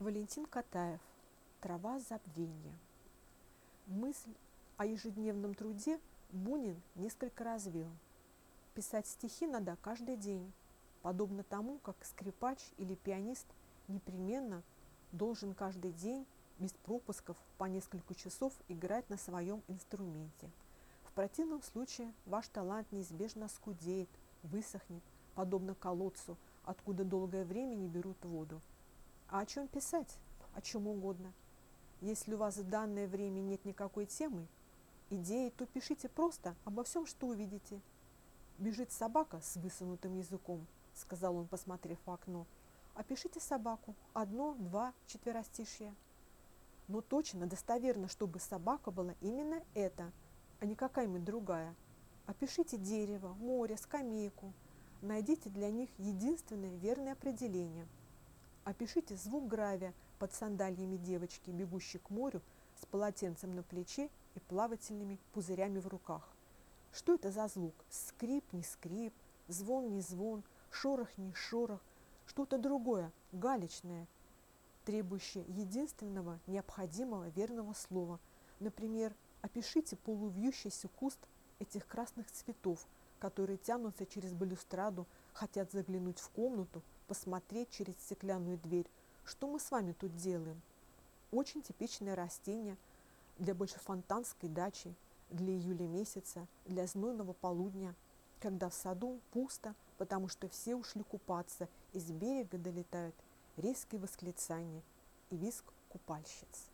Валентин Катаев. Трава забвения. Мысль о ежедневном труде Бунин несколько развил. Писать стихи надо каждый день, подобно тому, как скрипач или пианист непременно должен каждый день без пропусков по несколько часов играть на своем инструменте. В противном случае ваш талант неизбежно скудеет, высохнет, подобно колодцу, откуда долгое время не берут воду. А о чем писать? О чем угодно. Если у вас в данное время нет никакой темы, идеи, то пишите просто обо всем, что увидите. «Бежит собака с высунутым языком», — сказал он, посмотрев в окно. «Опишите собаку. Одно, два, четверостишья». Но точно, достоверно, чтобы собака была именно эта, а не какая-нибудь другая. Опишите дерево, море, скамейку. Найдите для них единственное верное определение – Опишите звук гравия под сандальями девочки, бегущей к морю с полотенцем на плече и плавательными пузырями в руках. Что это за звук? Скрип, не скрип, звон, не звон, шорох, не шорох, что-то другое, галечное, требующее единственного необходимого верного слова. Например, опишите полувьющийся куст этих красных цветов, которые тянутся через балюстраду, хотят заглянуть в комнату, посмотреть через стеклянную дверь, что мы с вами тут делаем. Очень типичное растение для большефонтанской дачи, для июля месяца, для знойного полудня, когда в саду пусто, потому что все ушли купаться, и с берега долетают резкие восклицания и виск купальщиц.